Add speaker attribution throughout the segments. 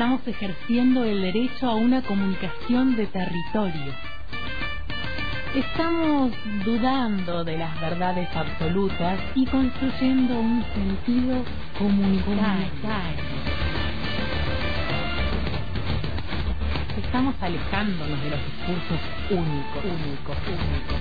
Speaker 1: Estamos ejerciendo el derecho a una comunicación de territorio. Estamos dudando de las verdades absolutas y construyendo un sentido comunitario. Estamos alejándonos de los discursos únicos, únicos, únicos.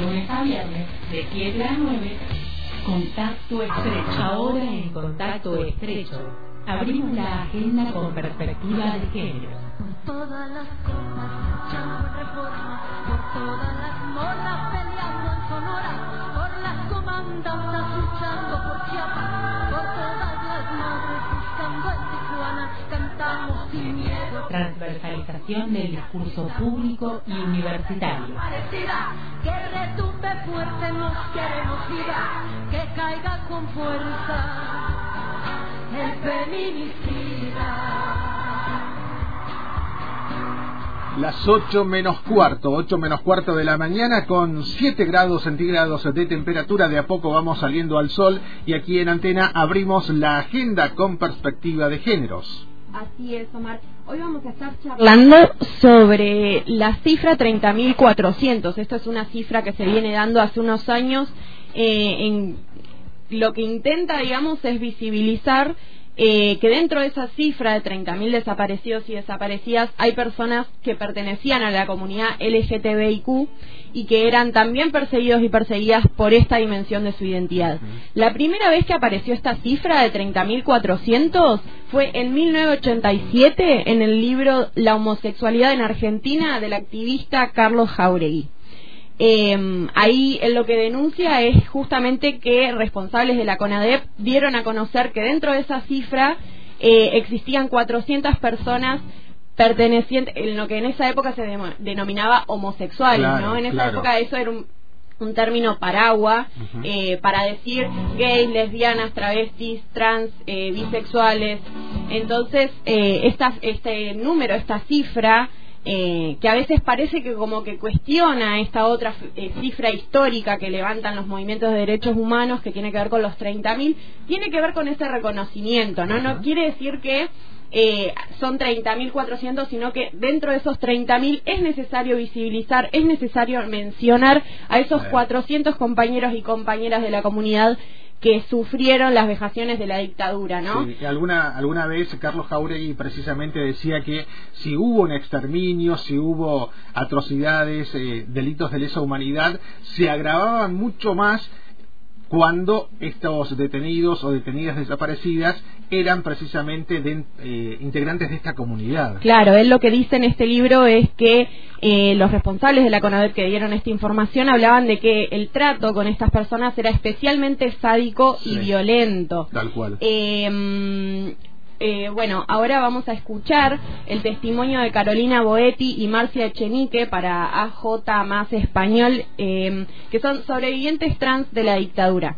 Speaker 1: Lunes a viernes, de 7 a 9, Contacto Estrecho. Ahora en Contacto Estrecho, abrimos la agenda con perspectiva de género
Speaker 2: todas las cosas, luchando reforma, por todas las moras peleando en Sonora, por las comandantas luchando por Chiapas, por todas las madres
Speaker 1: Transversalización del discurso público y universitario.
Speaker 2: Que retumbe fuerte, nos queremos vida, que caiga con fuerza el feminicida.
Speaker 3: Las 8 menos cuarto, 8 menos cuarto de la mañana con 7 grados centígrados de temperatura. De a poco vamos saliendo al sol y aquí en antena abrimos la agenda con perspectiva de géneros.
Speaker 4: Así es, Omar. Hoy vamos a estar charlando sobre la cifra 30.400. Esto es una cifra que se viene dando hace unos años. Eh, en lo que intenta, digamos, es visibilizar eh, que dentro de esa cifra de 30.000 desaparecidos y desaparecidas hay personas que pertenecían a la comunidad LGTBIQ y que eran también perseguidos y perseguidas por esta dimensión de su identidad. La primera vez que apareció esta cifra de 30.400 fue en 1987 en el libro La homosexualidad en Argentina del activista Carlos Jauregui. Eh, ahí lo que denuncia es justamente que responsables de la CONADEP dieron a conocer que dentro de esa cifra eh, existían 400 personas pertenecientes, en lo que en esa época se denominaba homosexuales, ¿no? En esa época eso era un, término paraguas eh, para decir gays, lesbianas, travestis, trans, eh, bisexuales. Entonces, eh, este número, esta cifra, eh, que a veces parece que como que cuestiona esta otra eh, cifra histórica que levantan los movimientos de derechos humanos que tiene que ver con los 30.000, tiene que ver con ese reconocimiento, ¿no? No quiere decir que eh, son 30.400, sino que dentro de esos 30.000 es necesario visibilizar, es necesario mencionar a esos 400 compañeros y compañeras de la comunidad que sufrieron las vejaciones de la dictadura, ¿no?
Speaker 3: Sí, alguna, alguna vez Carlos Jauregui precisamente decía que si hubo un exterminio, si hubo atrocidades, eh, delitos de lesa humanidad, se agravaban mucho más cuando estos detenidos o detenidas desaparecidas eran precisamente eh, integrantes de esta comunidad.
Speaker 4: Claro, él lo que dice en este libro es que eh, los responsables de la CONADEP que dieron esta información hablaban de que el trato con estas personas era especialmente sádico y violento.
Speaker 3: Tal cual.
Speaker 4: Eh, eh, bueno, ahora vamos a escuchar el testimonio de Carolina Boetti y Marcia Echenique para AJ más español, eh, que son sobrevivientes trans de la dictadura.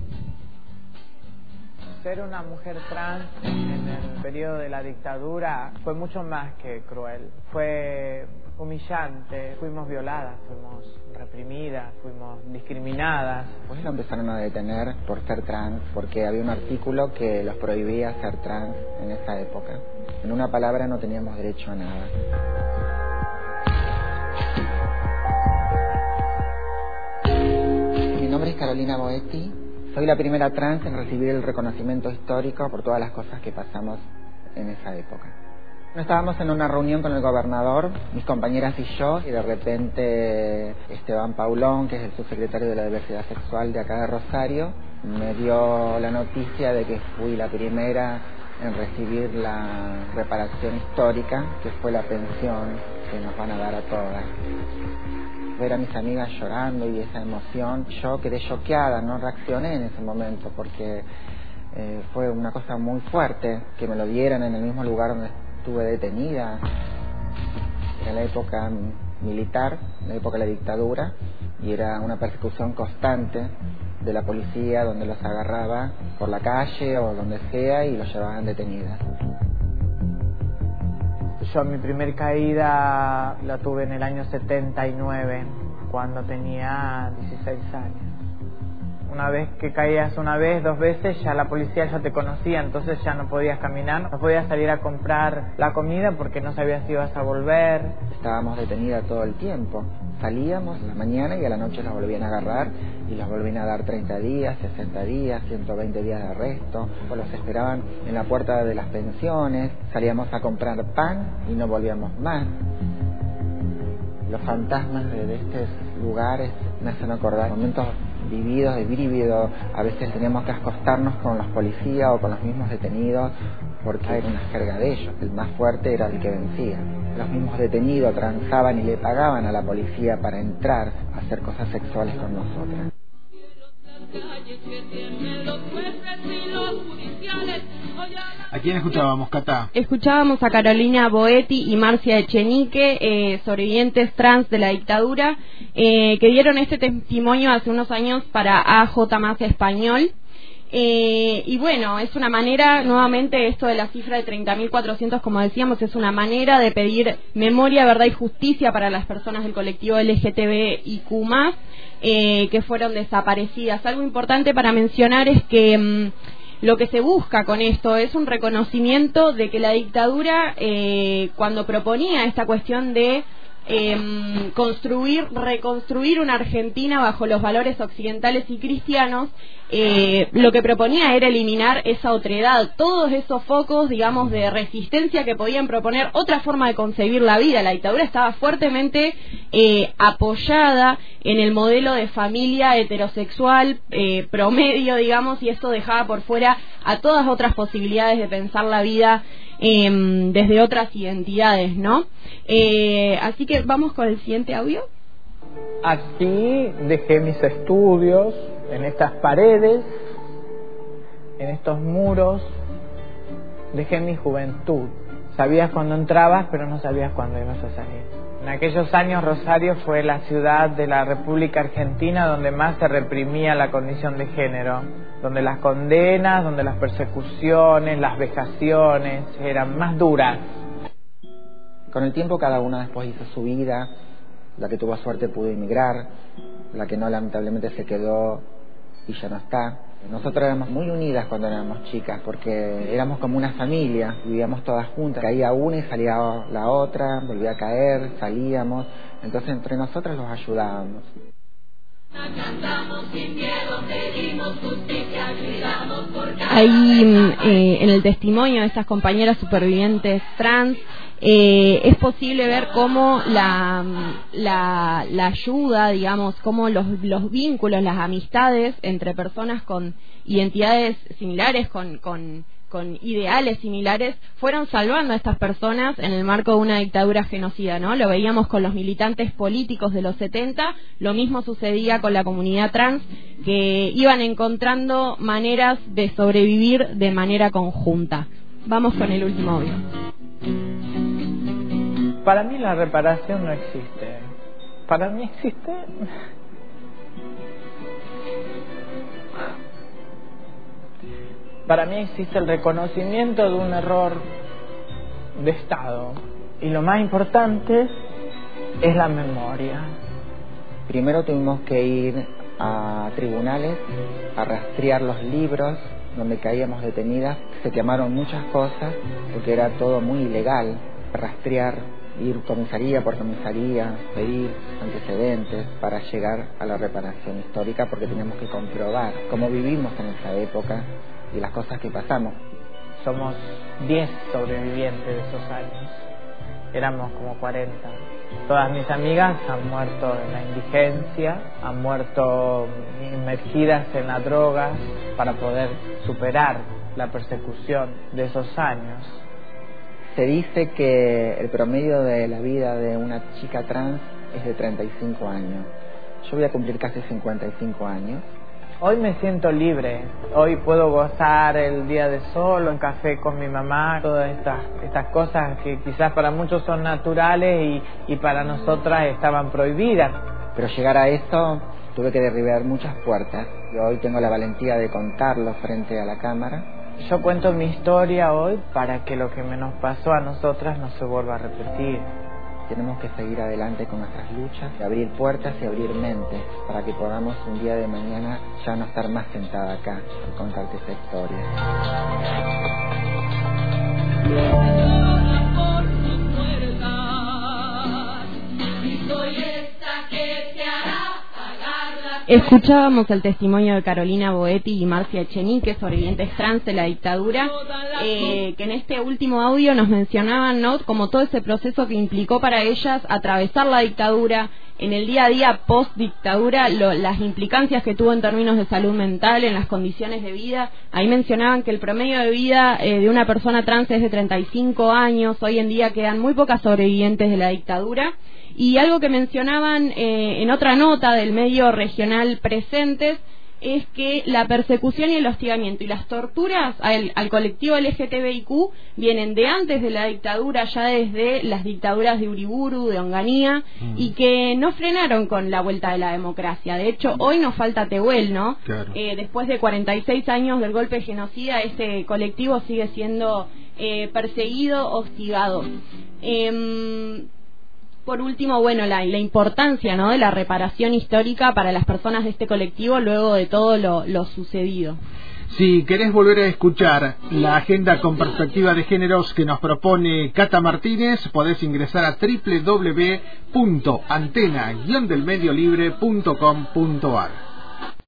Speaker 5: Ser una mujer trans en el periodo de la dictadura fue mucho más que cruel. Fue humillante, fuimos violadas, fuimos reprimidas, fuimos discriminadas.
Speaker 6: Pues lo empezaron a detener por ser trans, porque había un artículo que los prohibía ser trans en esa época. En una palabra no teníamos derecho a nada. Mi nombre es Carolina Boetti, soy la primera trans en recibir el reconocimiento histórico por todas las cosas que pasamos en esa época. Estábamos en una reunión con el gobernador, mis compañeras y yo, y de repente Esteban Paulón, que es el subsecretario de la diversidad sexual de acá de Rosario, me dio la noticia de que fui la primera en recibir la reparación histórica, que fue la pensión que nos van a dar a todas. Ver a mis amigas llorando y esa emoción, yo quedé choqueada, no reaccioné en ese momento porque eh, fue una cosa muy fuerte que me lo dieran en el mismo lugar donde estuve detenida en la época militar, en la época de la dictadura, y era una persecución constante de la policía donde los agarraba por la calle o donde sea y los llevaban detenidas.
Speaker 5: Yo mi primer caída la tuve en el año 79, cuando tenía 16 años. Una vez que caías una vez, dos veces, ya la policía ya te conocía, entonces ya no podías caminar, no podías salir a comprar la comida porque no sabías si ibas a volver.
Speaker 6: Estábamos detenidas todo el tiempo. Salíamos en la mañana y a la noche los volvían a agarrar y los volvían a dar 30 días, 60 días, 120 días de arresto. O los esperaban en la puerta de las pensiones, salíamos a comprar pan y no volvíamos más. Los fantasmas de, estos lugares me hacen acordar momentos vividos, de vívido. A veces teníamos que acostarnos con los policías o con los mismos detenidos porque era una jerga de ellos. El más fuerte era el que vencía. Los mismos detenidos transaban y le pagaban a la policía para entrar a hacer cosas sexuales con nosotras.
Speaker 3: ¿A quién escuchábamos, Cata?
Speaker 4: Escuchábamos a Carolina Boetti y Marcia Echenique, eh, sobrevivientes trans de la dictadura, eh, que dieron este testimonio hace unos años para AJ Más Español. Eh, y bueno, es una manera, nuevamente, esto de la cifra de 30.400, como decíamos, es una manera de pedir memoria, verdad y justicia para las personas del colectivo LGTBIQ, eh, que fueron desaparecidas. Algo importante para mencionar es que. Mm, lo que se busca con esto es un reconocimiento de que la dictadura, eh, cuando proponía esta cuestión de eh, construir, reconstruir una Argentina bajo los valores occidentales y cristianos, eh, lo que proponía era eliminar esa otredad, todos esos focos, digamos, de resistencia que podían proponer otra forma de concebir la vida. La dictadura estaba fuertemente eh, apoyada en el modelo de familia heterosexual eh, promedio, digamos, y esto dejaba por fuera a todas otras posibilidades de pensar la vida em, desde otras identidades, ¿no? así que vamos con el siguiente audio.
Speaker 5: Aquí dejé mis estudios en estas paredes, en estos muros, dejé mi juventud. Sabías cuándo entrabas, pero no sabías cuándo ibas a salir. En aquellos años Rosario fue la ciudad de la República Argentina donde más se reprimía la condición de género, donde las condenas, donde las persecuciones, las vejaciones eran más duras.
Speaker 6: Con el tiempo cada una después hizo su vida, la que tuvo suerte pudo emigrar, la que no lamentablemente se quedó y ya no está. Nosotros éramos muy unidas cuando éramos chicas porque éramos como una familia, vivíamos todas juntas, caía una y salía la otra, volvía a caer, salíamos, entonces entre nosotros los ayudábamos.
Speaker 4: Ahí eh, en el testimonio de estas compañeras supervivientes trans eh, es posible ver cómo la, la, la ayuda, digamos, cómo los, los vínculos, las amistades entre personas con identidades similares, con, con ideales similares fueron salvando a estas personas en el marco de una dictadura genocida, ¿no? Lo veíamos con los militantes políticos de los 70, lo mismo sucedía con la comunidad trans, que iban encontrando maneras de sobrevivir de manera conjunta. Vamos con el último audio.
Speaker 5: Para mí la reparación no existe. Para mí existe para mí existe el reconocimiento de un error de Estado. Y lo más importante es la memoria.
Speaker 6: Primero tuvimos que ir a tribunales a rastrear los libros donde caíamos detenidas. Se quemaron muchas cosas porque era todo muy ilegal. Rastrear, ir comisaría por comisaría, pedir antecedentes para llegar a la reparación histórica porque teníamos que comprobar cómo vivimos en esa época y las cosas que pasamos.
Speaker 5: Somos 10 sobrevivientes de esos años. Éramos como 40. Todas mis amigas han muerto en la indigencia, han muerto inmergidas en las drogas para poder superar la persecución de esos años.
Speaker 6: Se dice que el promedio de la vida de una chica trans es de 35 años. Yo voy a cumplir casi 55 años
Speaker 5: Hoy me siento libre, hoy puedo gozar el día de solo, en café con mi mamá, todas estas, estas cosas que quizás para muchos son naturales y, y para nosotras estaban prohibidas.
Speaker 6: Pero llegar a esto tuve que derribar muchas puertas y hoy tengo la valentía de contarlo frente a la cámara.
Speaker 5: Yo cuento mi historia hoy para que lo que nos pasó a nosotras no se vuelva a repetir.
Speaker 6: tenemos que seguir adelante con nuestras luchas, abrir puertas y abrir mentes para que podamos un día de mañana ya no estar más sentada acá y contarte esta historia.
Speaker 4: Escuchábamos el testimonio de Carolina Boetti y Marcia Echenique, sobrevivientes trans de la dictadura, eh, que en este último audio nos mencionaban ¿no? como todo ese proceso que implicó para ellas atravesar la dictadura, en el día a día post dictadura, las implicancias que tuvo en términos de salud mental, en las condiciones de vida. Ahí mencionaban que el promedio de vida eh, de una persona trans es de 35 años, hoy en día quedan muy pocas sobrevivientes de la dictadura. Y algo que mencionaban eh, en otra nota del medio regional presentes es que la persecución y el hostigamiento y las torturas al, colectivo LGTBIQ vienen de antes de la dictadura, ya desde las dictaduras de Uriburu, de Onganía, mm. y que no frenaron con la vuelta de la democracia. De hecho, hoy nos falta Tehuel, ¿no? Eh, después de 46 años del golpe genocida, ese colectivo sigue siendo eh, perseguido, hostigado. Em, por último, bueno, la, importancia ¿no? de la reparación histórica para las personas de este colectivo luego de todo lo, sucedido.
Speaker 3: Si querés volver a escuchar la agenda con perspectiva de géneros que nos propone Cata Martínez, podés ingresar a www.antena-delmediolibre.com.ar.